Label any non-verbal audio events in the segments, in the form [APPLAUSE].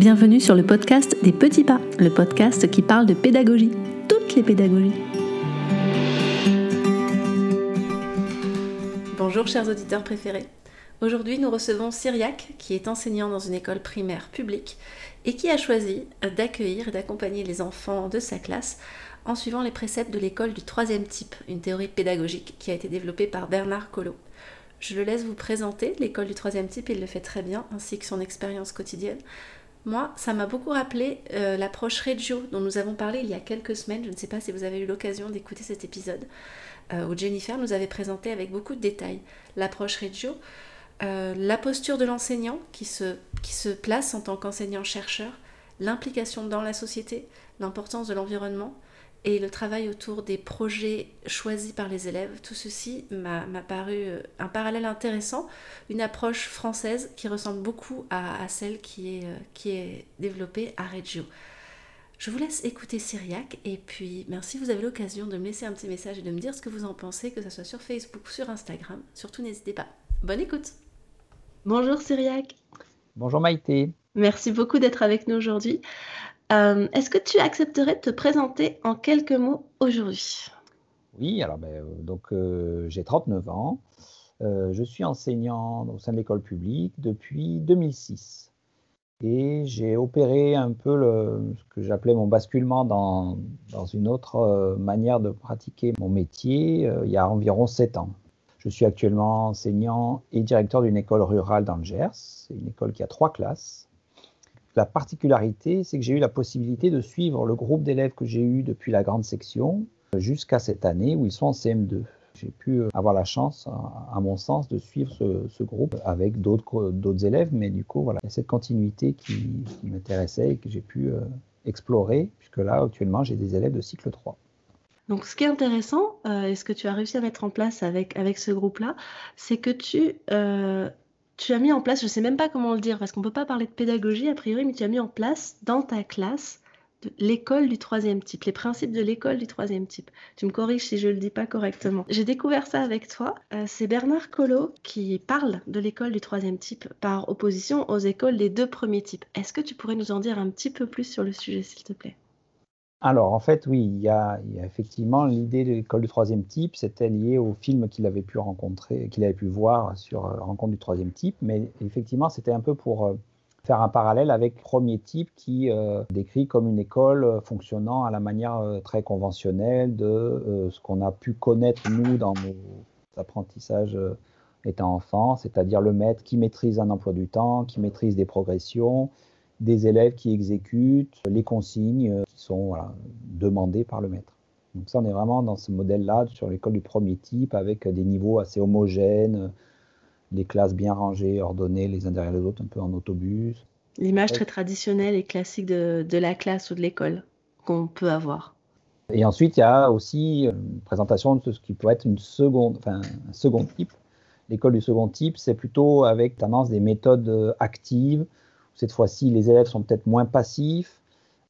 Bienvenue sur le podcast des petits pas, le podcast qui parle de pédagogie, toutes les pédagogies. Bonjour chers auditeurs préférés. Aujourd'hui nous recevons Cyriac qui est enseignant dans une école primaire publique et qui a choisi d'accueillir et d'accompagner les enfants de sa classe en suivant les préceptes de l'école du troisième type, une théorie pédagogique qui a été développée par Bernard Collot. Je le laisse vous présenter l'école du troisième type, il le fait très bien, ainsi que son expérience quotidienne. Moi, ça m'a beaucoup rappelé euh, l'approche Reggio dont nous avons parlé il y a quelques semaines. Je ne sais pas si vous avez eu l'occasion d'écouter cet épisode euh, où Jennifer nous avait présenté avec beaucoup de détails l'approche Reggio, euh, la posture de l'enseignant qui se, qui se place en tant qu'enseignant-chercheur, l'implication dans la société, l'importance de l'environnement, et le travail autour des projets choisis par les élèves, tout ceci m'a paru euh, un parallèle intéressant, une approche française qui ressemble beaucoup à, celle qui est, euh, qui est développée à Reggio. Je vous laisse écouter Cyriac et puis merci, vous avez l'occasion de me laisser un petit message et de me dire ce que vous en pensez, que ce soit sur Facebook, sur Instagram. Surtout n'hésitez pas. Bonne écoute. Bonjour Cyriac. Bonjour Maïté. Merci beaucoup d'être avec nous aujourd'hui. Euh, est-ce que tu accepterais de te présenter en quelques mots aujourd'hui? Oui, alors ben, euh, donc euh, j'ai 39 ans. je suis enseignant au sein de l'école publique depuis 2006. Et j'ai opéré un peu le, ce que j'appelais mon basculement dans, une autre manière de pratiquer mon métier il y a environ 7 ans. Je suis actuellement enseignant et directeur d'une école rurale dans le Gers. Une école qui a trois classes la particularité, c'est que j'ai eu la possibilité de suivre le groupe d'élèves que j'ai eu depuis la grande section jusqu'à cette année où ils sont en CM2. J'ai pu euh, avoir la chance, à mon sens, de suivre ce, groupe avec d'autres élèves, mais du coup, voilà, il y a cette continuité qui, m'intéressait et que j'ai pu euh, explorer, puisque là, actuellement, j'ai des élèves de cycle 3. Donc, ce qui est intéressant, euh, et ce que tu as réussi à mettre en place avec, avec ce groupe-là, c'est que tu tu as mis en place, je ne sais même pas comment le dire, parce qu'on ne peut pas parler de pédagogie a priori, mais tu as mis en place dans ta classe l'école du troisième type, les principes de l'école du troisième type. Tu me corriges si je ne le dis pas correctement. J'ai découvert ça avec toi. Euh, c'est Bernard Collot qui parle de l'école du troisième type par opposition aux écoles des deux premiers types. Est-ce que tu pourrais nous en dire un petit peu plus sur le sujet, s'il te plaît? Alors, en fait, oui, il y a, effectivement l'idée de l'école du troisième type, c'était lié au film qu'il avait pu rencontrer, qu'il avait pu voir sur euh, Rencontre du troisième type, mais effectivement, c'était un peu pour euh, faire un parallèle avec premier type qui euh, décrit comme une école fonctionnant à la manière très conventionnelle de ce qu'on a pu connaître nous dans nos apprentissages étant enfants, c'est-à-dire le maître qui maîtrise un emploi du temps, qui maîtrise des progressions, des élèves qui exécutent les consignes euh, qui sont demandées par le maître. Donc ça, on est vraiment dans ce modèle-là sur l'école du premier type avec des niveaux assez homogènes, les classes bien rangées, ordonnées les uns derrière les autres, un peu en autobus. L'image très traditionnelle et classique de, de la classe ou de l'école qu'on peut avoir. Et ensuite, il y a aussi une présentation de ce qui peut être une seconde, enfin, un second type. L'école du second type, c'est plutôt avec tendance des méthodes actives, cette fois-ci, les élèves sont peut-être moins passifs.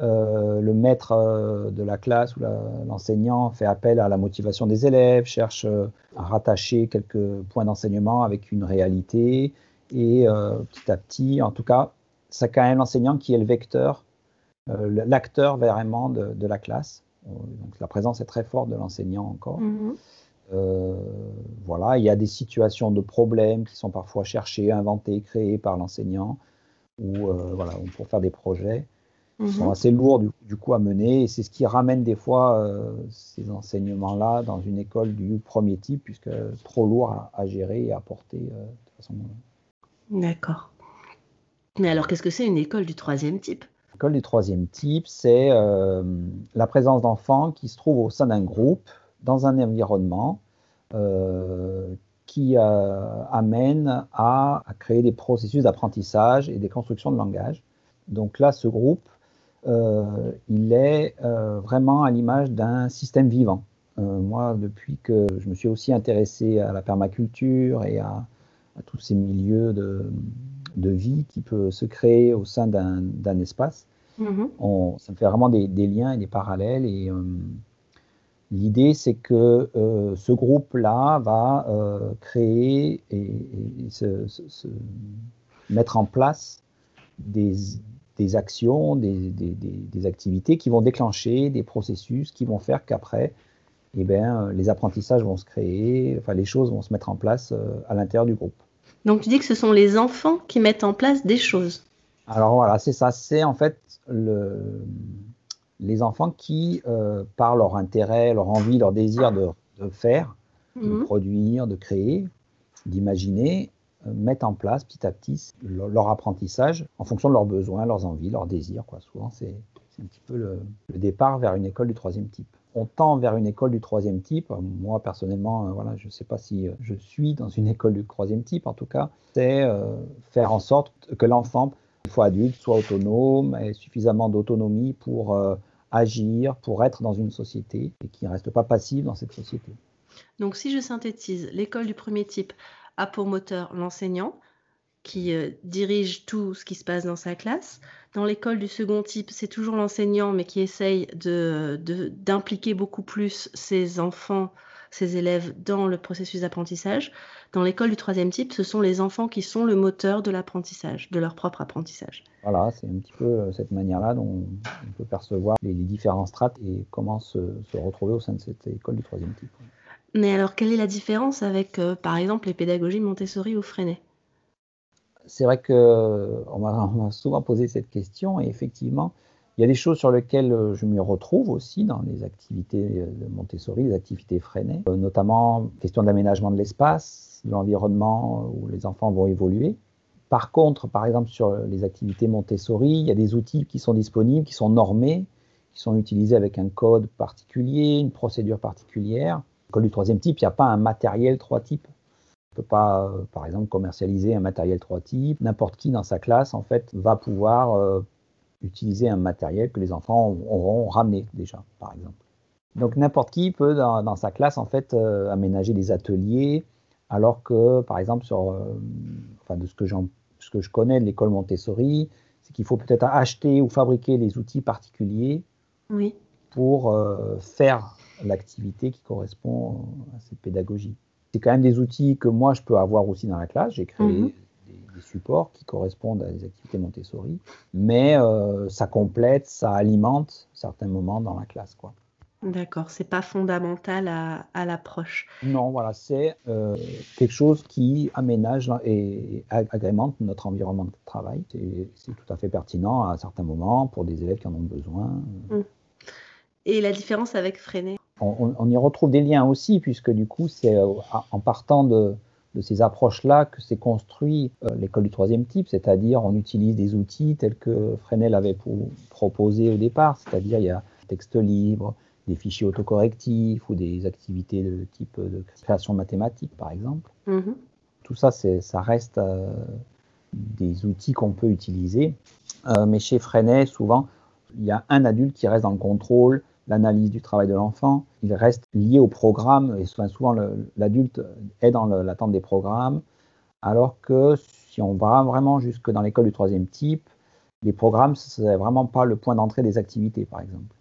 Euh, le maître euh, de la classe ou l'enseignant fait appel à la motivation des élèves, cherche euh, à rattacher quelques points d'enseignement avec une réalité. Et petit à petit, en tout cas, c'est quand même l'enseignant qui est le vecteur, l'acteur vraiment de, la classe. Donc la présence est très forte de l'enseignant encore. Mm-hmm. voilà, il y a des situations de problèmes qui sont parfois cherchées, inventées, créées par l'enseignant ou euh, voilà, pour faire des projets qui sont mhm. assez lourds du, coup à mener. Et c'est ce qui ramène des fois euh, ces enseignements-là dans une école du premier type, puisque trop lourd à, gérer et à porter euh, de façon. D'accord. Mais alors, qu'est-ce que c'est une école du troisième type? L'école du troisième type, c'est la présence d'enfants qui se trouvent au sein d'un groupe, dans un environnement qui euh, amène à, créer des processus d'apprentissage et des constructions de langage. Donc là, ce groupe, euh, il est euh, vraiment à l'image d'un système vivant. moi, depuis que je me suis aussi intéressé à la permaculture et à, tous ces milieux de, vie qui peuvent se créer au sein d'un espace, mm-hmm. ça me fait vraiment des, des, liens et des parallèles. Et L'idée, c'est que euh, ce groupe-là va euh, créer et, se, mettre en place des, des actions, des, des, activités qui vont déclencher des processus qui vont faire qu'après, eh ben, les apprentissages vont se créer, enfin, les choses vont se mettre en place à l'intérieur du groupe. Donc tu dis que ce sont les enfants qui mettent en place des choses. Alors voilà, c'est ça, c'est en fait le, les enfants qui, euh, par leur intérêt, leur envie, leur désir de, faire, de mhm. produire, de créer, d'imaginer, euh, mettent en place petit à petit leur, apprentissage en fonction de leurs besoins, leurs envies, leurs désirs. Quoi. Souvent, c'est un petit peu le, départ vers une école du troisième type. On tend vers une école du troisième type. Moi, personnellement, euh, voilà, je ne sais pas si je suis dans une [LAUGHS] école du troisième type. En tout cas, c'est faire en sorte que l'enfant, une fois adulte, soit autonome, ait suffisamment d'autonomie pour agir, pour être dans une société et qui ne reste pas passif dans cette société. Donc si je synthétise, l'école du premier type a pour moteur l'enseignant qui euh, dirige tout ce qui se passe dans sa classe. Dans l'école du second type, c'est toujours l'enseignant, mais qui essaye d'impliquer de, beaucoup plus ses enfants ses élèves dans le processus d'apprentissage. Dans l'école du troisième type, ce sont les enfants qui sont le moteur de l'apprentissage, de leur propre apprentissage. Voilà, c'est un petit peu euh, cette manière-là dont on peut percevoir les, différents strates et comment se, retrouver au sein de cette école du troisième type. Mais alors, quelle est la différence avec, euh, par exemple, les pédagogies Montessori ou Freinet? C'est vrai qu'on [LAUGHS] m'a souvent posé cette question et effectivement, il y a des choses sur lesquelles euh, je me retrouve aussi dans les activités de Montessori, les activités freinées, euh, notamment question d'aménagement de l'espace, de l'environnement où les enfants vont évoluer. Par contre, par exemple, sur les activités Montessori, il y a des outils qui sont disponibles, qui sont normés, qui sont utilisés avec un code particulier, une procédure particulière. L'école du troisième type, il n'y a pas un matériel trois types. On ne peut pas, euh, par exemple, commercialiser un matériel trois types. N'importe qui dans sa classe, en fait, va pouvoir utiliser un matériel que les enfants auront ramené déjà, par exemple. Donc n'importe qui peut dans, sa classe en fait euh, aménager des ateliers, alors que par exemple sur, euh, enfin de ce que, ce que je connais de l'école Montessori, c'est qu'il faut peut-être acheter ou fabriquer des outils particuliers oui. pour euh, faire l'activité qui correspond à cette pédagogie. C'est quand même des outils que moi je peux avoir aussi dans la classe. J'ai créé mhm des supports qui correspondent à des activités Montessori, mais euh, ça complète, ça alimente certains moments dans la classe. Quoi. D'accord, c'est pas fondamental à, l'approche. Non, voilà, c'est euh, quelque chose qui aménage et agrémente notre environnement de travail. C'est tout à fait pertinent à certains moments pour des élèves qui en ont besoin. Hum. Et la différence avec Freinet? On, on, y retrouve des liens aussi, puisque du coup, c'est euh, en partant de, de ces approches-là que s'est construit euh, l'école du troisième type, c'est-à-dire on utilise des outils tels que Fresnel avait proposé au départ, c'est-à-dire il y a texte libre, des fichiers autocorrectifs ou des activités de type de création mathématique, par exemple. Mm-hmm. Tout ça, ça reste euh, des outils qu'on peut utiliser. Euh, mais chez Freinet, souvent, il y a un adulte qui reste dans le contrôle, l'analyse du travail de l'enfant. Il reste lié au programme et souvent l'adulte est dans l'attente des programmes, alors que si on va vraiment jusque dans l'école du troisième type, les programmes, ce n'est vraiment pas le point d'entrée des activités, par exemple.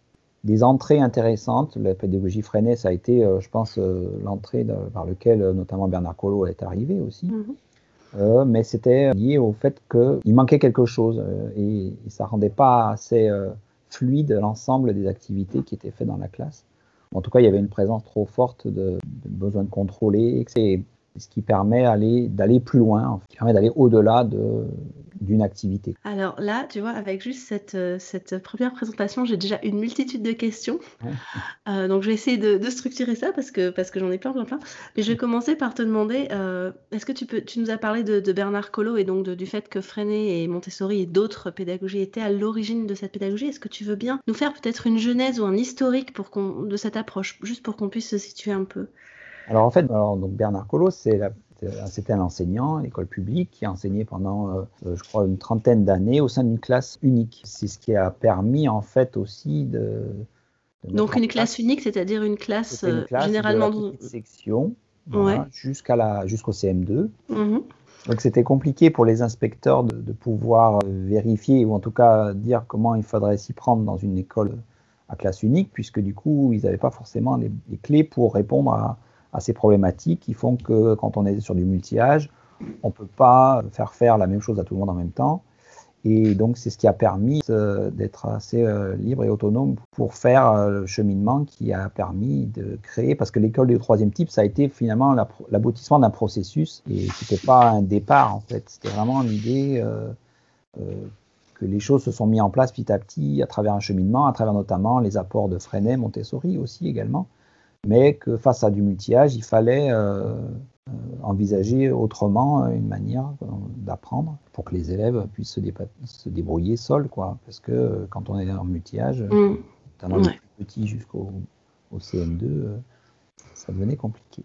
Des entrées intéressantes, la pédagogie freinée, ça a été, euh, je pense, euh, l'entrée par laquelle euh, notamment Bernard Collot est arrivé aussi. Mhm. mais c'était lié au fait qu'il manquait quelque chose et, et, ça rendait pas assez fluide l'ensemble des activités qui étaient faites dans la classe. En tout cas, il y avait une présence trop forte de, besoin de contrôler. C'est ce qui permet d'aller plus loin, qui permet d'aller au-delà de, d'une activité. Alors là, tu vois, avec juste cette, euh, cette première présentation, j'ai déjà une multitude de questions. [LAUGHS] Euh, donc je vais essayer de, structurer ça parce que, parce que j'en ai plein, plein, plein. Mais je vais commencer par te demander, euh, est-ce que tu, peux, tu nous as parlé de, Bernard Collot et donc du fait que Freinet et Montessori et d'autres pédagogies étaient à l'origine de cette pédagogie. Est-ce que tu veux bien nous faire peut-être une genèse ou un historique pour de cette approche, juste pour qu'on puisse se situer un peu? Alors en fait, donc Bernard Collot, c'était un enseignant à l'école publique qui a enseigné pendant, euh, euh, je crois, une trentaine d'années au sein d'une classe unique. C'est ce qui a permis en fait aussi de. Donc une classe unique, c'est-à-dire une classe, une classe généralement de section jusqu'à la jusqu'au CM2. Mhm. Donc c'était compliqué pour les inspecteurs de, pouvoir euh, vérifier ou en tout cas dire comment il faudrait s'y prendre dans une école à classe unique, puisque du coup ils n'avaient pas forcément les, clés pour répondre à, à ces problématiques qui font que quand on est sur du multi-âge, on ne peut pas faire faire la même chose à tout le monde en même temps. Et donc, c'est ce qui a permis d'être assez libre et autonome pour faire le cheminement qui a permis de créer, parce que l'école du troisième type, ça a été finalement l'aboutissement d'un processus et c'était pas un départ en fait. C'était vraiment l'idée que les choses se sont mises en place petit à petit à travers un cheminement, à travers notamment les apports de Freinet, Montessori aussi également, mais que face à du multi-âge, il fallait euh, euh, envisager autrement une manière euh, d'apprendre pour que les élèves puissent se, débrouiller seuls, quoi. Parce que quand on est en multi-âge, mmh. notamment plus petit jusqu'au CM2, ça devenait compliqué.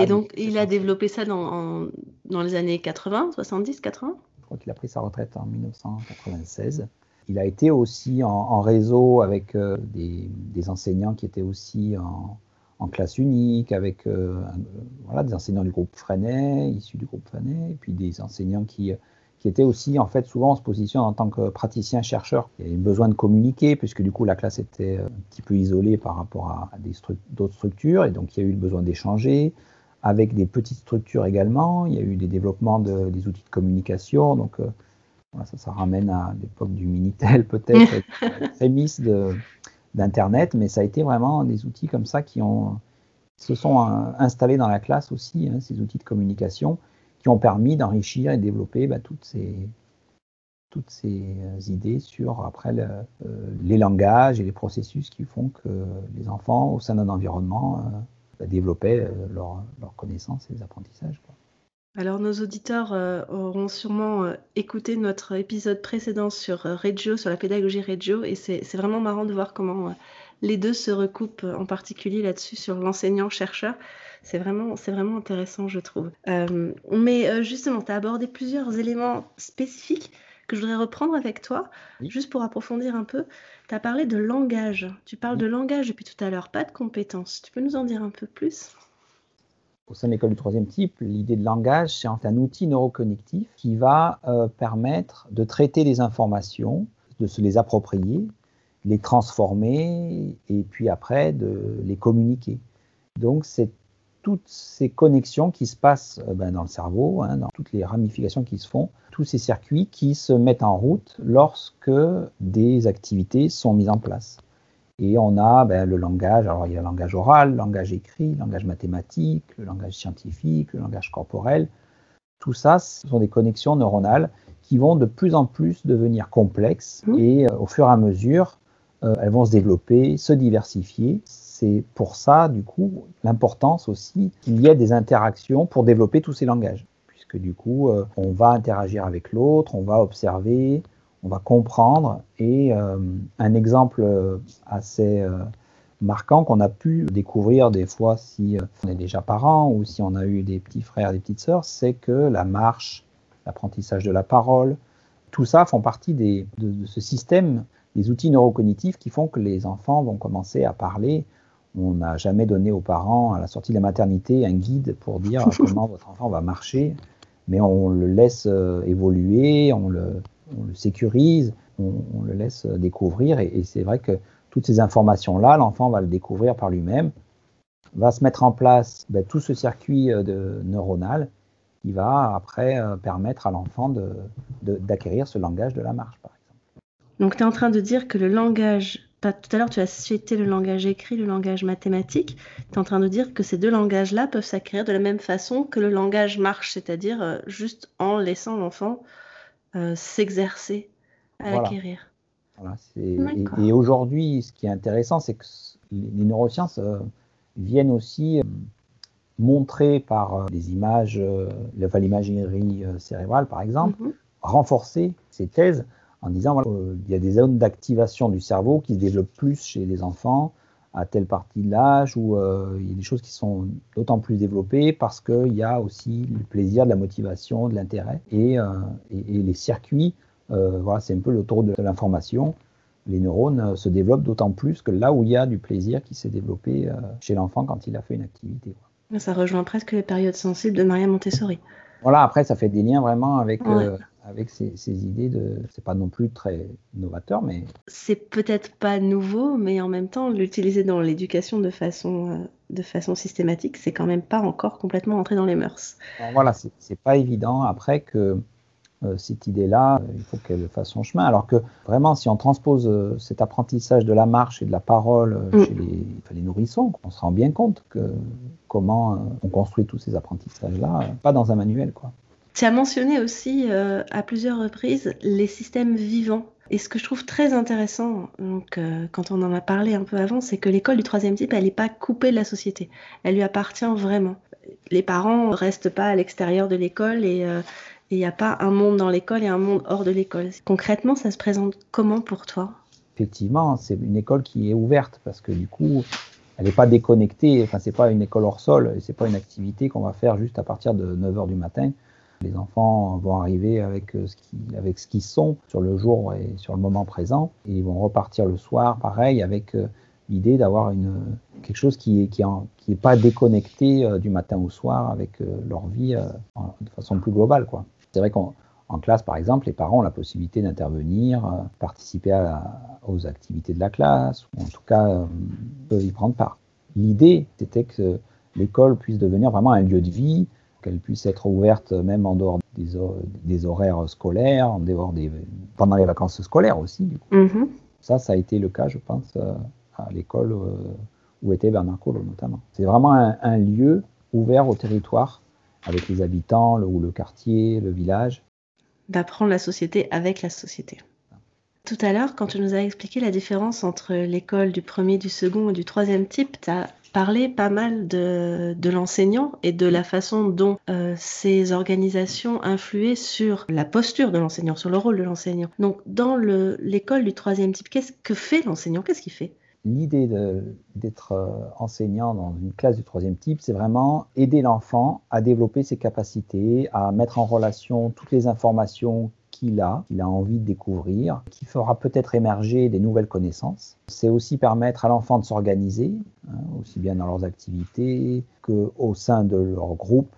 Et donc, il a développé ça dans, dans les années 80, 70, 80 je crois qu'il a pris sa retraite en 1996. Il a été aussi en, réseau avec euh, des, enseignants qui étaient aussi en, classe unique, avec euh, voilà, des enseignants du groupe Freinet, issus du groupe Freinet, et puis des enseignants qui, qui étaient aussi, en fait, souvent en se positionnant en tant que praticien-chercheur. Il y avait besoin de communiquer, puisque du coup, la classe était un petit peu isolée par rapport à, à d'autres structures, et donc il y a eu le besoin d'échanger, avec des petites structures également. Il y a eu des développements de, des outils de communication. Donc, euh, ça, ça ramène à l'époque du Minitel, peut-être, [LAUGHS] prémisse d'Internet, mais ça a été vraiment des outils comme ça qui ont, se sont euh, installés dans la classe aussi, hein, ces outils de communication, qui ont permis d'enrichir et développer bah, toutes ces toutes ces euh, idées sur après les langages et les processus qui font que les enfants au sein d'un environnement développer euh, leur, leur connaissance et les apprentissages. Alors nos auditeurs euh, auront sûrement euh, écouté notre épisode précédent sur Reggio, sur la pédagogie Reggio, et c'est vraiment marrant de voir comment les deux se recoupent, en particulier là-dessus sur l'enseignant-chercheur. C'est vraiment, vraiment intéressant, je trouve. mais justement, tu as abordé plusieurs éléments spécifiques que je voudrais reprendre avec toi, juste pour approfondir un peu. Tu as parlé de langage. Tu parles de langage depuis tout à l'heure, pas de compétences. Tu peux nous en dire un peu plus? Au sein de l'école du troisième type, l'idée de langage, c'est un outil neurocognitif qui va euh, permettre de traiter les informations, de se les approprier, les transformer et puis après de les communiquer. Donc c'est toutes ces connexions qui se passent euh, ben, dans le cerveau, hein, dans toutes les ramifications qui se font, tous ces circuits qui se mettent en route lorsque des activités sont mises en place. Et on a ben, le langage, alors il y a le langage oral, le langage écrit, le langage mathématique, le langage scientifique, le langage corporel. Tout ça, ce sont des connexions neuronales qui vont de plus en plus devenir complexes mmh. et euh, au fur et à mesure, euh, elles vont se développer, se diversifier c'est pour ça, du coup, l'importance aussi qu'il y ait des interactions pour développer tous ces langages. Puisque du coup, euh, on va interagir avec l'autre, on va observer, on va comprendre. Et euh, un exemple euh, assez marquant qu'on a pu découvrir des fois si on est déjà parent ou si on a eu des petits frères, des petites sœurs, c'est que la marche, l'apprentissage de la parole, tout ça font partie de, de, ce système, des outils neurocognitifs qui font que les enfants vont commencer à parler on n'a jamais donné aux parents, à la sortie de la maternité, un guide pour dire [LAUGHS] comment votre enfant va marcher, mais on le laisse euh, évoluer, on le, sécurise, on, le laisse découvrir. Et, c'est vrai que toutes ces informations-là, l'enfant va le découvrir par lui-même, va se mettre en place ben, tout ce circuit euh, de, neuronal qui va après euh, permettre à l'enfant d'acquérir ce langage de la marche, par exemple. Donc tu es en train de dire que le langage tout à l'heure, tu as cité le langage écrit, le langage mathématique. Tu es en train de dire que ces deux langages-là peuvent s'acquérir de la même façon que le langage marche, c'est-à-dire euh, juste en laissant l'enfant s'exercer à l'acquérir. et, aujourd'hui, ce qui est intéressant, c'est que les neurosciences euh, viennent aussi montrer par des images, l'imagerie cérébrale par exemple, mm-hmm. renforcer ces thèses en disant voilà, euh, il y a des zones d'activation du cerveau qui se développent plus chez les enfants à telle partie de l'âge, où euh, il y a des choses qui sont d'autant plus développées parce qu'il y a aussi le plaisir, de la motivation, de l'intérêt. Et, euh, les circuits, voilà, c'est un peu le tour de l'information. Les neurones se développent d'autant plus que là où il y a du plaisir qui s'est développé chez l'enfant quand il a fait une activité. Ça rejoint presque les périodes sensibles de Maria Montessori. Voilà, après, ça fait des liens vraiment avec avec ces, idées de. C'est pas non plus très novateur, mais. C'est peut-être pas nouveau, mais en même temps, l'utiliser dans l'éducation de façon, euh, de façon systématique, c'est quand même pas encore complètement entré dans les mœurs. voilà, c'est pas évident. Après que euh, cette idée-là, il faut qu'elle fasse son chemin. Alors que vraiment, si on transpose euh, cet apprentissage de la marche et de la parole euh, mm. chez les, nourrissons, on se rend bien compte que comment on construit tous ces apprentissages-là, pas dans un manuel. Quoi. Tu as mentionné aussi à plusieurs reprises les systèmes vivants. Et ce que je trouve très intéressant, donc, quand on en a parlé un peu avant, c'est que l'école du troisième type, elle n'est pas coupée de la société. Elle lui appartient vraiment. Les parents ne restent pas à l'extérieur de l'école et il n'y a pas un monde dans l'école et un monde hors de l'école. Concrètement, ça se présente comment pour toi? Effectivement, c'est une école qui est ouverte parce que du coup, elle n'est pas déconnectée. Enfin, c'est pas une école hors sol. C'est pas une activité qu'on va faire juste à partir de 9 h du matin. Les enfants vont arriver avec euh, avec ce qu'ils sont sur le jour et sur le moment présent, et ils vont repartir le soir, pareil, avec euh, l'idée d'avoir quelque chose qui est qui pas déconnecté euh, du matin au soir avec leur vie de façon plus globale. C'est vrai qu'en classe, par exemple, les parents ont la possibilité d'intervenir, participer aux activités de la classe, ou en tout cas euh, peuvent y prendre part. L'idée, c'était que l'école puisse devenir vraiment un lieu de vie, qu'elle puisse être ouverte même en dehors des, horaires scolaires, en dehors des, pendant les vacances scolaires aussi. Mm-hmm. Ça, ça a été le cas, je pense, euh, à l'école où était Bernard Collot notamment. C'est vraiment un lieu ouvert au territoire avec les habitants, le, ou le quartier, le village. D'apprendre la société avec la société. Tout à l'heure, quand tu nous as expliqué la différence entre l'école du premier, du second et du troisième type, tu as parlé pas mal de, de l'enseignant et de la façon dont euh, ces organisations influaient sur la posture de l'enseignant, sur le rôle de l'enseignant. Donc, dans l'école du troisième type, qu'est-ce que fait l'enseignant? Qu'est-ce qu'il fait? L'idée d'être euh, enseignant dans une classe du troisième type, c'est vraiment aider l'enfant à développer ses capacités, à mettre en relation toutes les informations qu'il a, qu'il a envie de découvrir, qui fera peut-être émerger des nouvelles connaissances. C'est aussi permettre à l'enfant de s'organiser, hein, aussi bien dans leurs activités qu'au sein de leur groupe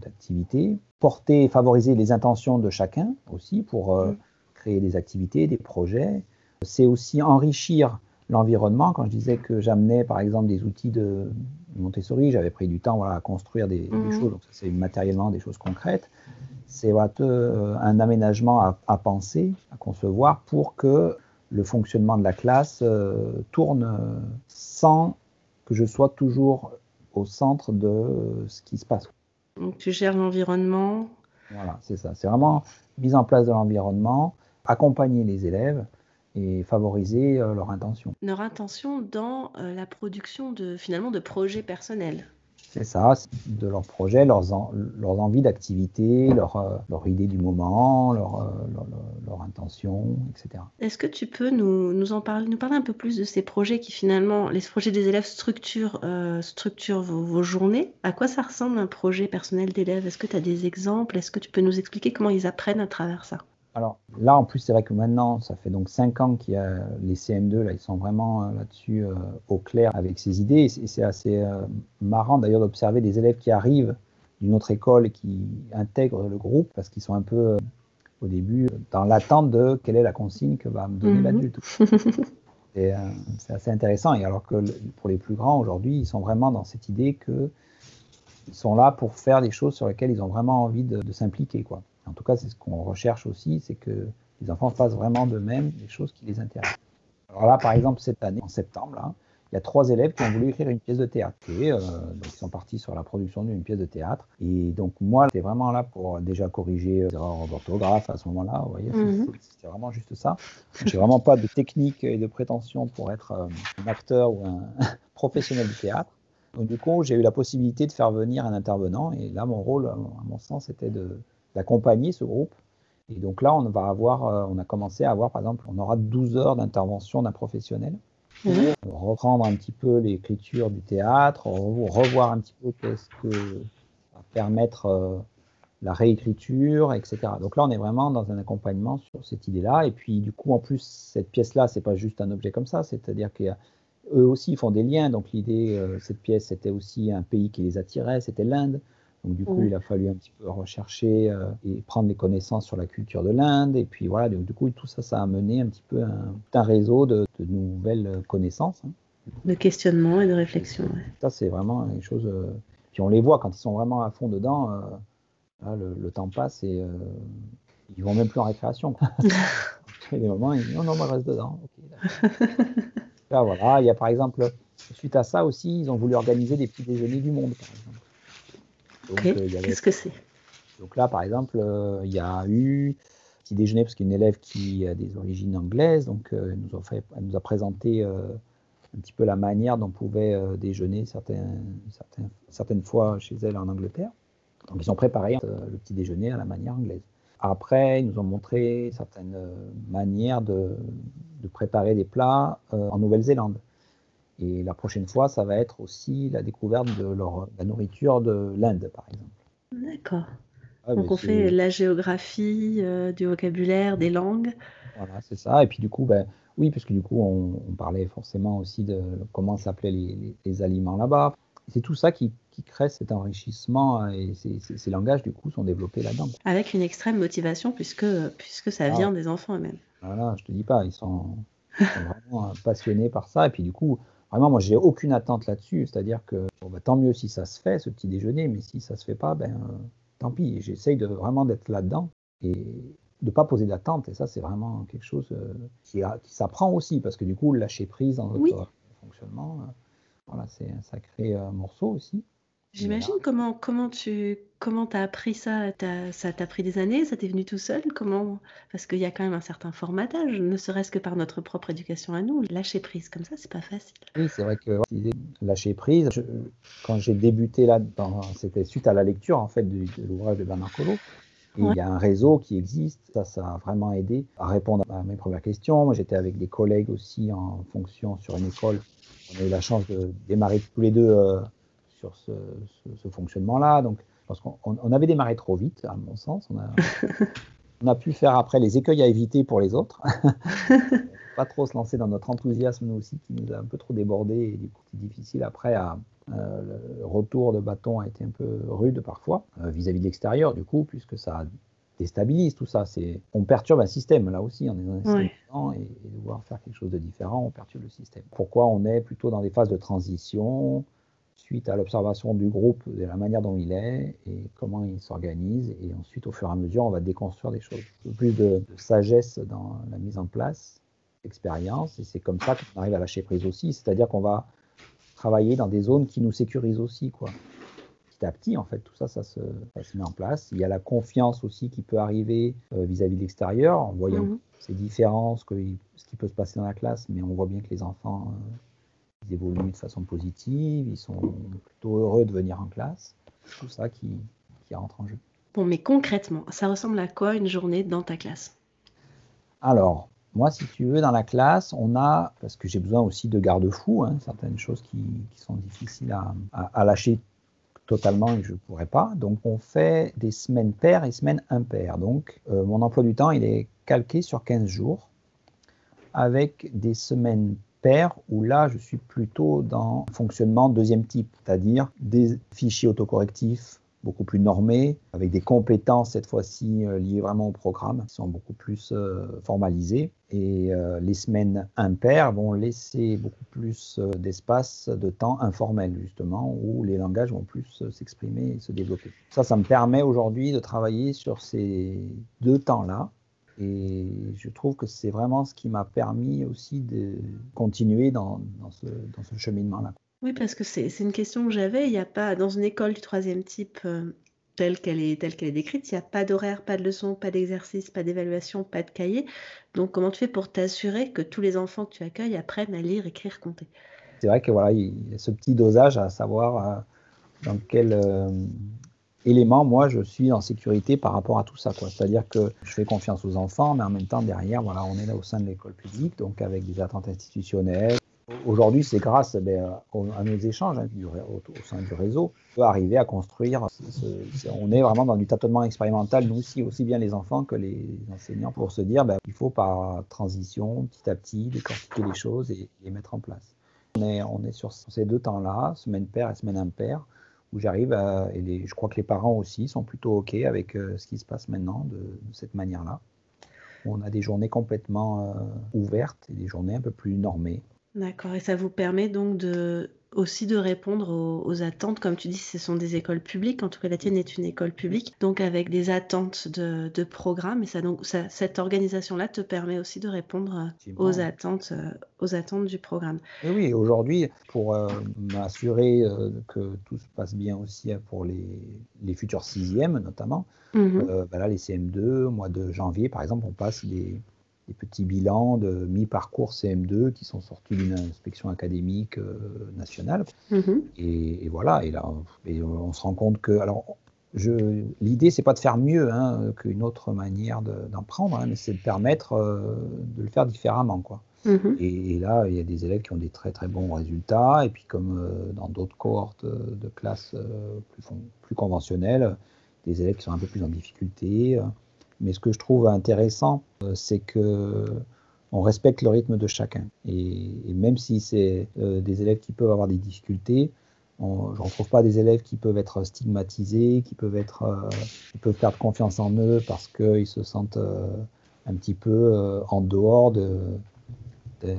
d'activités, porter et favoriser les intentions de chacun aussi pour euh, créer des activités, des projets. C'est aussi enrichir l'environnement. Quand je disais que j'amenais par exemple des outils de Montessori, j'avais pris du temps voilà, à construire des, mhm. choses, donc c'est matériellement des choses concrètes. C'est voilà, euh, un aménagement à, penser, à concevoir pour que le fonctionnement de la classe euh, tourne sans que je sois toujours au centre de ce qui se passe. Donc tu gères l'environnement Voilà, c'est ça. C'est vraiment mise en place de l'environnement, accompagner les élèves et favoriser euh, leur intention. Leur intention dans euh, la production de finalement de projets personnels. C'est ça, de leurs projets, leurs, leurs envies d'activité, leur, euh, leur idée du moment, leur, leur, intention, etc. Est-ce que tu peux nous, nous, en parler, nous parler un peu plus de ces projets qui finalement, les projets des élèves structurent, structurent vos, vos, journées? À quoi ça ressemble un projet personnel d'élèves Est-ce que tu as des exemples? Est-ce que tu peux nous expliquer comment ils apprennent à travers ça? Alors là, en plus, c'est vrai que maintenant, ça fait donc 5 ans qu'il y a les CM2, là, ils sont vraiment euh, là-dessus euh, au clair avec ces idées. Et c'est assez euh, marrant d'ailleurs d'observer des élèves qui arrivent d'une autre école et qui intègrent le groupe parce qu'ils sont un peu au début dans l'attente de quelle est la consigne que va me donner mhm. l'adulte. [LAUGHS] C'est assez intéressant. Et alors que pour les plus grands aujourd'hui, ils sont vraiment dans cette idée qu'ils sont là pour faire des choses sur lesquelles ils ont vraiment envie de, de s'impliquer, quoi. En tout cas, c'est ce qu'on recherche aussi, c'est que les enfants fassent vraiment de même les choses qui les intéressent. Alors là, par exemple, cette année, en septembre, là, il y a trois élèves qui ont voulu écrire une pièce de théâtre. Et, euh, donc, ils sont partis sur la production d'une pièce de théâtre. Et donc, moi, j'étais vraiment là pour déjà corriger les erreurs d'orthographe à ce moment-là. Vous voyez, mhm. c'était vraiment juste ça. J'ai vraiment pas de technique et de prétention pour être euh, un acteur ou un [LAUGHS] professionnel du théâtre. Donc, du coup, j'ai eu la possibilité de faire venir un intervenant. Et là, mon rôle, à mon sens, c'était de, d'accompagner ce groupe. Et donc là, on va avoir, euh, on a commencé à avoir, par exemple, on aura 12 heures d'intervention d'un professionnel. Reprendre un petit peu l'écriture du théâtre, revoir un petit peu qu'est-ce que va permettre euh, la réécriture, etc. Donc là, on est vraiment dans un accompagnement sur cette idée-là. Et puis, du coup, en plus, cette pièce-là, c'est pas juste un objet comme ça, c'est-à-dire qu'eux aussi ils font des liens. Donc l'idée, euh, cette pièce, c'était aussi un pays qui les attirait, c'était l'Inde. Donc du coup, il a fallu un petit peu rechercher euh, et prendre des connaissances sur la culture de l'Inde. Et puis voilà, donc, du coup, tout ça, ça a mené un petit peu un, un réseau de, nouvelles connaissances. Hein. De questionnement et de réflexion. Ça, c'est vraiment une chose. Euh, puis on les voit quand ils sont vraiment à fond dedans. Euh, le, temps passe et Ils vont même plus en récréation. [LAUGHS] Il y a des moments, ils disent non, non, moi je reste dedans. Là, voilà, il y a par exemple, suite à ça aussi, ils ont voulu organiser des petits déjeuners du monde, par exemple. Euh, qu'est-ce que c'est? Donc là, par exemple, euh, il y a eu petit déjeuner parce qu'une élève qui a des origines anglaises, donc euh, elle, nous a fait, elle nous a présenté un petit peu la manière dont on pouvait déjeuner certaines, certaines, certaines fois chez elle en Angleterre. Donc ils ont préparé le petit déjeuner à la manière anglaise. Après, ils nous ont montré certaines manières de, préparer des plats en Nouvelle-Zélande. Et la prochaine fois, ça va être aussi la découverte de leur, la nourriture de l'Inde, par exemple. D'accord. Donc on fait la géographie, euh, du vocabulaire, des langues. Voilà, c'est ça. Et puis du coup, ben, oui, puisque du coup, on, parlait forcément aussi de comment s'appelaient les aliments là-bas. C'est tout ça qui, qui crée cet enrichissement et ces, langages, du coup, sont développés là-dedans. Avec une extrême motivation, puisque, puisque ça vient ah. des enfants eux-mêmes. Voilà, je te dis pas, ils sont, [LAUGHS] vraiment passionnés par ça. Et puis, du coup, vraiment, moi, j'ai aucune attente là-dessus. C'est-à-dire que bon, bah, tant mieux si ça se fait, ce petit déjeuner, mais si ça se fait pas, ben, euh, tant pis. J'essaye de vraiment d'être là-dedans et de ne pas poser d'attente. Et ça, c'est vraiment quelque chose euh, qui, qui s'apprend aussi, parce que du coup, lâcher prise dans notre fonctionnement, euh, voilà, c'est un sacré morceau aussi. J'imagine comment comment tu comment as appris ça Ça t'a pris des années Ça t'est venu tout seul Comment Parce qu'il y a quand même un certain formatage, ne serait-ce que par notre propre éducation à nous. Lâcher prise comme ça, c'est pas facile. Oui, c'est vrai que lâcher prise, quand j'ai débuté là, c'était suite à la lecture en fait de, l'ouvrage de Bernard Collot. Il y a un réseau qui existe, ça, ça a vraiment aidé à répondre à mes premières questions. Moi, j'étais avec des collègues aussi en fonction sur une école. On a eu la chance de démarrer tous les deux euh, sur ce, fonctionnement-là. Donc, parce qu'on on avait démarré trop vite, à mon sens. On a, [LAUGHS] on a pu faire après les écueils à éviter pour les autres. [LAUGHS] pas trop se lancer dans notre enthousiasme, nous aussi, qui nous a un peu trop débordé. Et du coup, c'est difficile après à. Euh, le retour de bâton a été un peu rude parfois euh, vis-à-vis de l'extérieur, du coup, puisque ça déstabilise tout ça. C'est, on perturbe un système là aussi. On est dans un système et, et, devoir faire quelque chose de différent, on perturbe le système. Pourquoi on est plutôt dans des phases de transition suite à l'observation du groupe, de la manière dont il est et comment il s'organise. Et ensuite, au fur et à mesure, on va déconstruire des choses. Un peu plus de, sagesse dans la mise en place, expérience. Et c'est comme ça qu'on arrive à lâcher prise aussi. C'est-à-dire qu'on va travailler dans des zones qui nous sécurisent aussi. Quoi. Petit à petit, en fait, tout ça, ça se, met en place. Il y a la confiance aussi qui peut arriver euh, vis-à-vis de l'extérieur, en voyant mhm. ces différences, que, ce qui peut se passer dans la classe, mais on voit bien que les enfants... Euh, ils évoluent de façon positive, ils sont plutôt heureux de venir en classe. Tout ça qui, qui rentre en jeu. Bon, mais concrètement, ça ressemble à quoi une journée dans ta classe? Alors, moi, si tu veux, dans la classe, on a, parce que j'ai besoin aussi de garde-fous, hein, certaines choses qui, qui, sont difficiles à, à, lâcher totalement et je ne pourrais pas. Donc, on fait des semaines paires et semaines impaires. Donc, euh, mon emploi du temps, il est calqué sur 15 jours avec des semaines où là, je suis plutôt dans fonctionnement deuxième type, c'est-à-dire des fichiers autocorrectifs beaucoup plus normés, avec des compétences cette fois-ci euh, liées vraiment au programme, qui sont beaucoup plus euh, formalisées. Et euh, les semaines impaires vont laisser beaucoup plus d'espace de temps informel, justement, où les langages vont plus s'exprimer et se développer. Ça, ça me permet aujourd'hui de travailler sur ces deux temps-là, et je trouve que c'est vraiment ce qui m'a permis aussi de continuer dans, dans ce, dans ce cheminement-là. Oui, parce que c'est une question que j'avais. Il n'y a pas, dans une école du troisième type euh, telle qu'elle est, telle qu'elle est décrite, il n'y a pas d'horaire, pas de leçon, pas d'exercice, pas d'évaluation, pas de cahier. Donc, comment tu fais pour t'assurer que tous les enfants que tu accueilles apprennent à lire, écrire, compter? C'est vrai que voilà, il y a ce petit dosage à savoir euh, dans quel euh, élément, moi, je suis en sécurité par rapport à tout ça. C'est-à-dire que je fais confiance aux enfants, mais en même temps, derrière, voilà, on est là au sein de l'école publique, donc avec des attentes institutionnelles. Aujourd'hui, c'est grâce eh à nos échanges hein, au, sein du réseau, on peut arriver à construire. on est vraiment dans du tâtonnement expérimental, nous aussi, aussi bien les enfants que les enseignants, pour se dire ben, il faut par transition, petit à petit, décortiquer les choses et les mettre en place. On est, on est sur ces deux temps-là, semaine paire et semaine impaire où j'arrive à, je crois que les parents aussi sont plutôt OK avec euh, ce qui se passe maintenant de, cette manière-là. On a des journées complètement euh, ouvertes et des journées un peu plus normées. D'accord et ça vous permet donc de aussi de répondre aux aux attentes, comme tu dis, ce sont des écoles publiques, en tout cas la tienne est une école publique, donc avec des attentes de de programmes et ça donc ça cette organisation-là te permet aussi de répondre, heu, aux attentes, heu, aux attentes du programme. Oui, oui, aujourd'hui, pour, heu, m'assurer, que tout se passe bien aussi, pour les les futurs 6e notamment, là, les CM2, au mois de janvier, par exemple, on passe des des petits bilans de mi-parcours CM2 qui sont sortis d'une inspection académique, heu, nationale Mmh mh. et et voilà et là, et on se rend compte que alors l'idée, c'est pas de faire mieux, hein, qu'une autre manière de d'en prendre, hein, mais c'est de permettre, heu, de le faire différemment, quoi. Mmh mh. Et et là, il y a des élèves qui ont des très, très bons résultats et puis comme, heu, dans d'autres cohortes, de classes, plus plus conventionnelles, des élèves qui sont un peu plus en difficulté, mais ce que je trouve intéressant, heu, c'est qu'on respecte le rythme de chacun et même si c'est, heu, des élèves qui peuvent avoir des difficultés, on je retrouve pas des élèves qui peuvent être stigmatisés, qui peuvent être, heu, qui peuvent perdre confiance en eux parce qu'ils se sentent, un petit peu, en dehors de de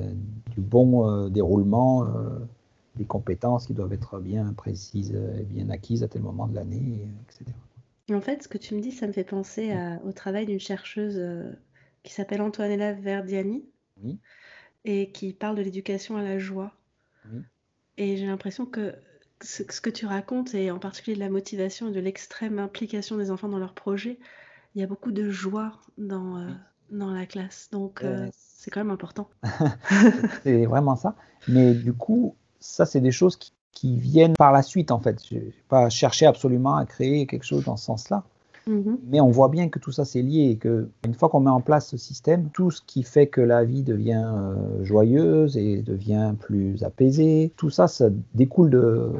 du bon, déroulement, des compétences qui doivent être bien précises, et bien acquises à tel moment de l'année, et cetera. En fait, ce que tu me dis, ça me fait penser à au travail d'une chercheuse, heu, qui s'appelle Antonella Verdiani Oui, et qui parle de l'éducation à la joie oui, et j'ai l'impression que ce ce que tu racontes et en particulier de la motivation et de l'extrême implication des enfants dans leurs projets, il y a beaucoup de joie dans, oui. dans la classe donc Heu, c'est quand même important. [LAUGHS] c'est vraiment ça. Mais du coup, ça, c'est des choses qui qui viennent par la suite, en fait. J'ai j'ai pas cherché absolument à créer quelque chose dans ce sens-là. Mmh mh. Mais on voit bien que tout ça, c'est lié et qu'une fois qu'on met en place ce système, tout ce qui fait que la vie devient, heu, joyeuse et devient plus apaisée, tout ça, ça découle de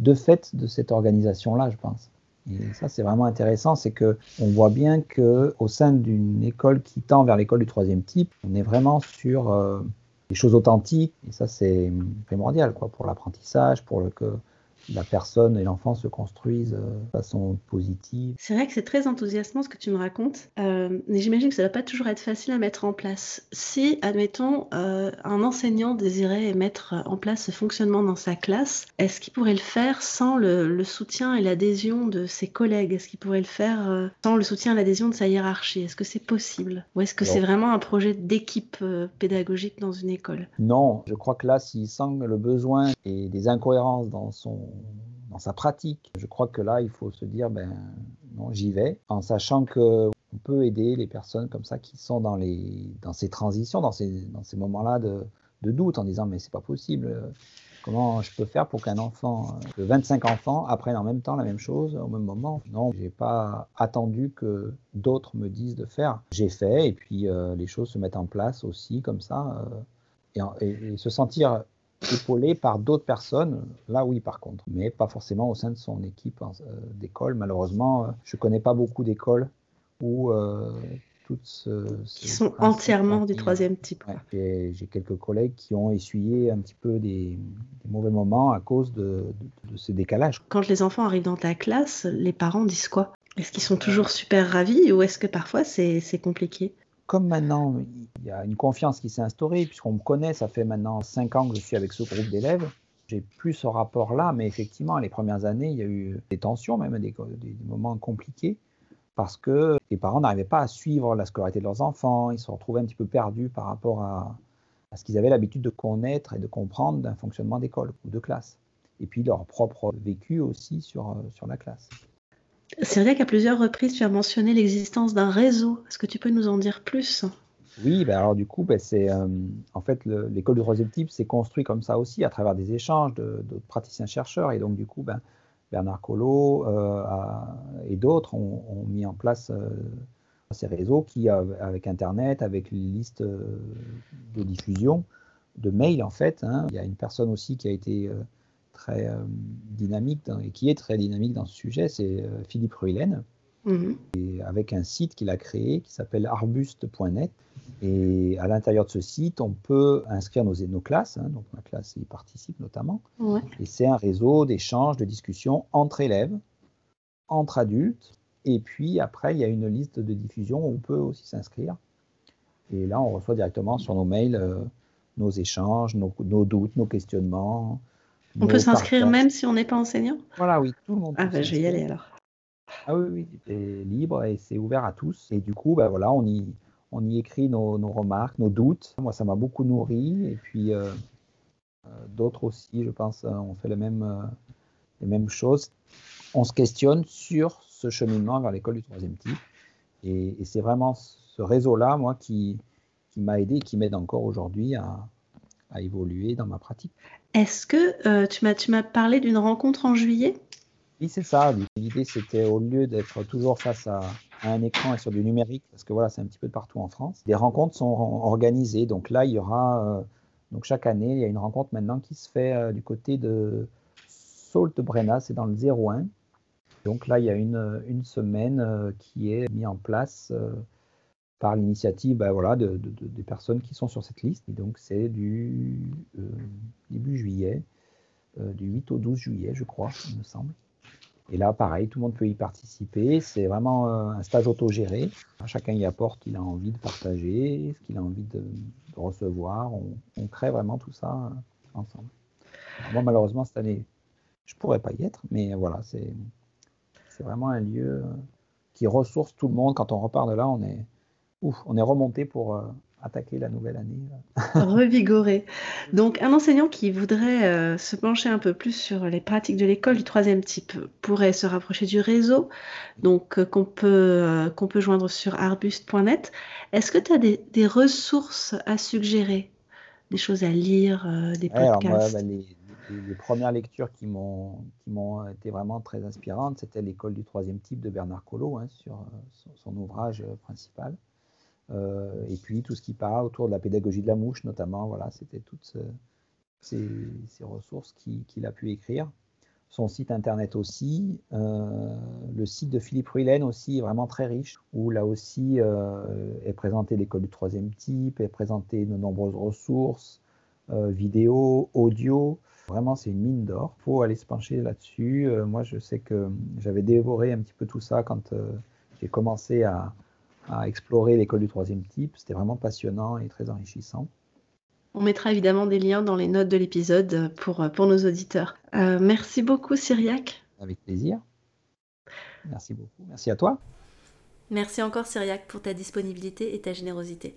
de fait de cette organisation-là, je pense. Et ça, c'est vraiment intéressant, c'est qu'on voit bien qu'au sein d'une école qui tend vers l'école du troisième type, on est vraiment sur, heu, des choses authentiques. Et ça, c'est, primordial, quoi, pour l'apprentissage, pour le que la personne et l'enfant se construisent, heu, de façon positive. C'est vrai que c'est très enthousiasmant ce que tu me racontes, hem, mais j'imagine que ça va pas toujours être facile à mettre en place. Si, admettons, heu, un enseignant désirait mettre en place ce fonctionnement dans sa classe, est-ce qu'il pourrait le faire sans le le soutien et l'adhésion de ses collègues? Est-ce qu'il pourrait le faire, sans le soutien et l'adhésion de sa hiérarchie? Est-ce que c'est possible? Ou est-ce que c'est vraiment un projet d'équipe, pédagogique dans une école? Non, je crois que là, s'il sent le besoin et des incohérences dans son dans sa pratique, je crois que là, il faut se dire: «Ben, non, j'y vais», en sachant qu'on peut aider les personnes comme ça qui sont dans les dans ces transitions, dans ces dans ces moments-là de de doute en disant: «Mais c'est pas possible, comment je peux faire pour qu'un enfant, que 25 enfants apprennent en même temps la même chose au même moment?» non, j'ai pas attendu que d'autres me disent de faire. J'ai fait et puis, heu, les choses se mettent en place aussi comme ça, et et se sentir épaulé par d'autres personnes, là oui par contre, mais pas forcément au sein de son équipe en heu, d'école. Malheureusement, heu, je connais pas beaucoup d'écoles où, heu, tout ce Qui sont entièrement du troisième type, ouais, j'ai quelques collègues qui ont essuyé un petit peu des des mauvais moments à cause de de de ce décalage. Quand les enfants arrivent dans ta classe, les parents disent quoi? Est-ce qu'ils sont toujours super ravis ou est-ce que parfois c'est c'est compliqué? Comme maintenant, il y a une confiance qui s'est instaurée puisqu'on me connaît, ça fait maintenant 5 ans que je suis avec ce groupe d'élèves. J'ai plus ce rapport-là, mais effectivement, les premières années, il y a eu des tensions, même des moments compliqués parce que les parents n'arrivaient pas à suivre la scolarité de leurs enfants. Ils se retrouvaient un petit peu perdus par rapport à à ce qu'ils avaient l'habitude de connaître et de comprendre d'un fonctionnement d'école ou de classe et puis leur propre vécu aussi sur, sur la classe. Vrai qu'à plusieurs reprises, tu as mentionné l'existence d'un réseau. Est-ce que tu peux nous en dire plus? Oui, bah, alors du coup, bah, c'est, hem, en fait, le l'école du troisième type s'est construit comme ça aussi à travers des échanges d'autres praticiens-chercheurs et donc du coup, ben, Bernard Collot, heu, a et d'autres ont mis en place, heu, ces réseaux qui, av avec internet, avec les listes, de diffusion, de mails en fait, hein. Il y a une personne aussi qui a été, très, hem, dynamique dans et qui est très dynamique dans ce sujet, c'est, heu, Philippe Ruelen Mmh mh. et avec un site qu'il a créé qui s'appelle arbuste.net et à l'intérieur de ce site, on peut inscrire nos nos classes, hein, donc ma classe y participe notamment Ouais. et c'est un réseau d'échanges, de discussions entre élèves, entre adultes et puis après il y a une liste de diffusion où on peut aussi s'inscrire et là on reçoit directement sur nos mails, heu nos échanges, nos, doutes, nos questionnements. On peut s'inscrire même si on n'est pas enseignant Voilà, oui, tout le monde. Ah, ben, je vais y aller alors. Ah oui, oui, c'est libre et c'est ouvert à tous. Et du coup, ben, voilà, on y, on y écrit nos, remarques, nos doutes. Moi, ça m'a beaucoup nourri. Et puis, euh, euh, d'autres aussi, je pense, ont fait le même, les mêmes choses. On se questionne sur ce cheminement vers l'école du troisième type. Et, c'est vraiment ce réseau-là, moi, qui, qui m'a aidé et qui m'aide encore aujourd'hui à, à, évoluer dans ma pratique. Est-ce que euh, tu m'as parlé d'une rencontre en juillet? Oui, c'est ça. L'idée, c'était au lieu d'être toujours face à, un écran et sur du numérique, parce que voilà, c'est un petit peu de partout en France, des rencontres sont organisées. Donc là, il y aura, euh, donc chaque année, il y a une rencontre maintenant qui se fait euh, du côté de Sault de Brenna, c'est dans le 01. Donc là, il y a une, semaine qui est mise en place par l'initiative ben voilà, de, des personnes qui sont sur cette liste. Et donc c'est du euh, début juillet, du 8 au 12 juillet, je crois, il me semble. Et là, pareil, tout le monde peut y participer. C'est vraiment un stage autogéré. Chacun y apporte ce qu'il a envie de partager, ce qu'il a envie de, recevoir. On, crée vraiment tout ça ensemble. moi, malheureusement, cette année, je pourrais pas y être, mais voilà, c'est vraiment un lieu euh, qui ressource tout le monde. Quand on repart de là, on est, ouf, on est remonté pour euh, attaquer la nouvelle année. [LAUGHS] Revigoré. Donc, un enseignant qui voudrait euh, se pencher un peu plus sur les pratiques de l'école du troisième type pourrait se rapprocher du réseau, donc qu'on peut, qu'on peut joindre sur arbuste.net. Est-ce que tu as des, ressources à suggérer? Des choses à lire, des podcasts? bah, les, premières lectures qui m'ont été vraiment très inspirantes, c'était l'école du troisième type de Bernard Collot hein, sur, son, ouvrage euh, principal. Euh, et puis tout ce qui parle autour de la pédagogie de la mouche, notamment, voilà, c'était toutes ces, ressources qu'il a pu écrire. Son site internet aussi, euh, le site de Philippe Ruilen aussi vraiment très riche, où là aussi est présentée l'école du troisième type, est présentée de nombreuses ressources, vidéos, audio. Vraiment, c'est une mine d'or. Il faut aller se pencher là-dessus. Euh, moi, je sais que j'avais dévoré un petit peu tout ça quand euh, j'ai commencé à, explorer l'école du troisième type. C'était vraiment passionnant et très enrichissant. On mettra évidemment des liens dans les notes de l'épisode pour, pour nos auditeurs. Euh, merci beaucoup, Cyriac. Avec plaisir. Merci beaucoup. Merci à toi. Merci encore, Cyriac, pour ta disponibilité et ta générosité.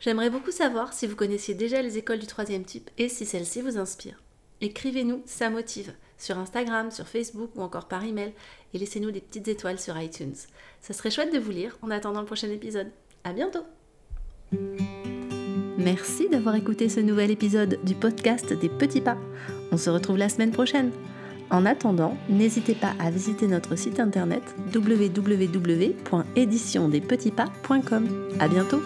J'aimerais beaucoup savoir si vous connaissiez déjà les écoles du troisième type et si celles-ci vous inspirent. Écrivez-nous, ça motive, sur Instagram, sur Facebook ou encore par email et laissez-nous des petites étoiles sur iTunes. Ça serait chouette de vous lire en attendant le prochain épisode. À bientôt! Merci d'avoir écouté ce nouvel épisode du podcast des petits pas. On se retrouve la semaine prochaine. En attendant, n'hésitez pas à visiter notre site internet www.éditiondespetitspas.com. À bientôt!